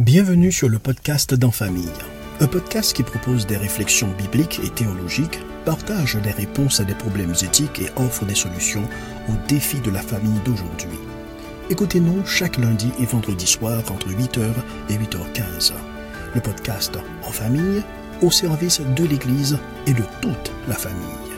Bienvenue sur le podcast d'En Famille, un podcast qui propose des réflexions bibliques et théologiques, partage des réponses à des problèmes éthiques et offre des solutions aux défis de la famille d'aujourd'hui. Écoutez-nous chaque lundi et vendredi soir entre 8h et 8h15. Le podcast En Famille, au service de l'Église et de toute la famille.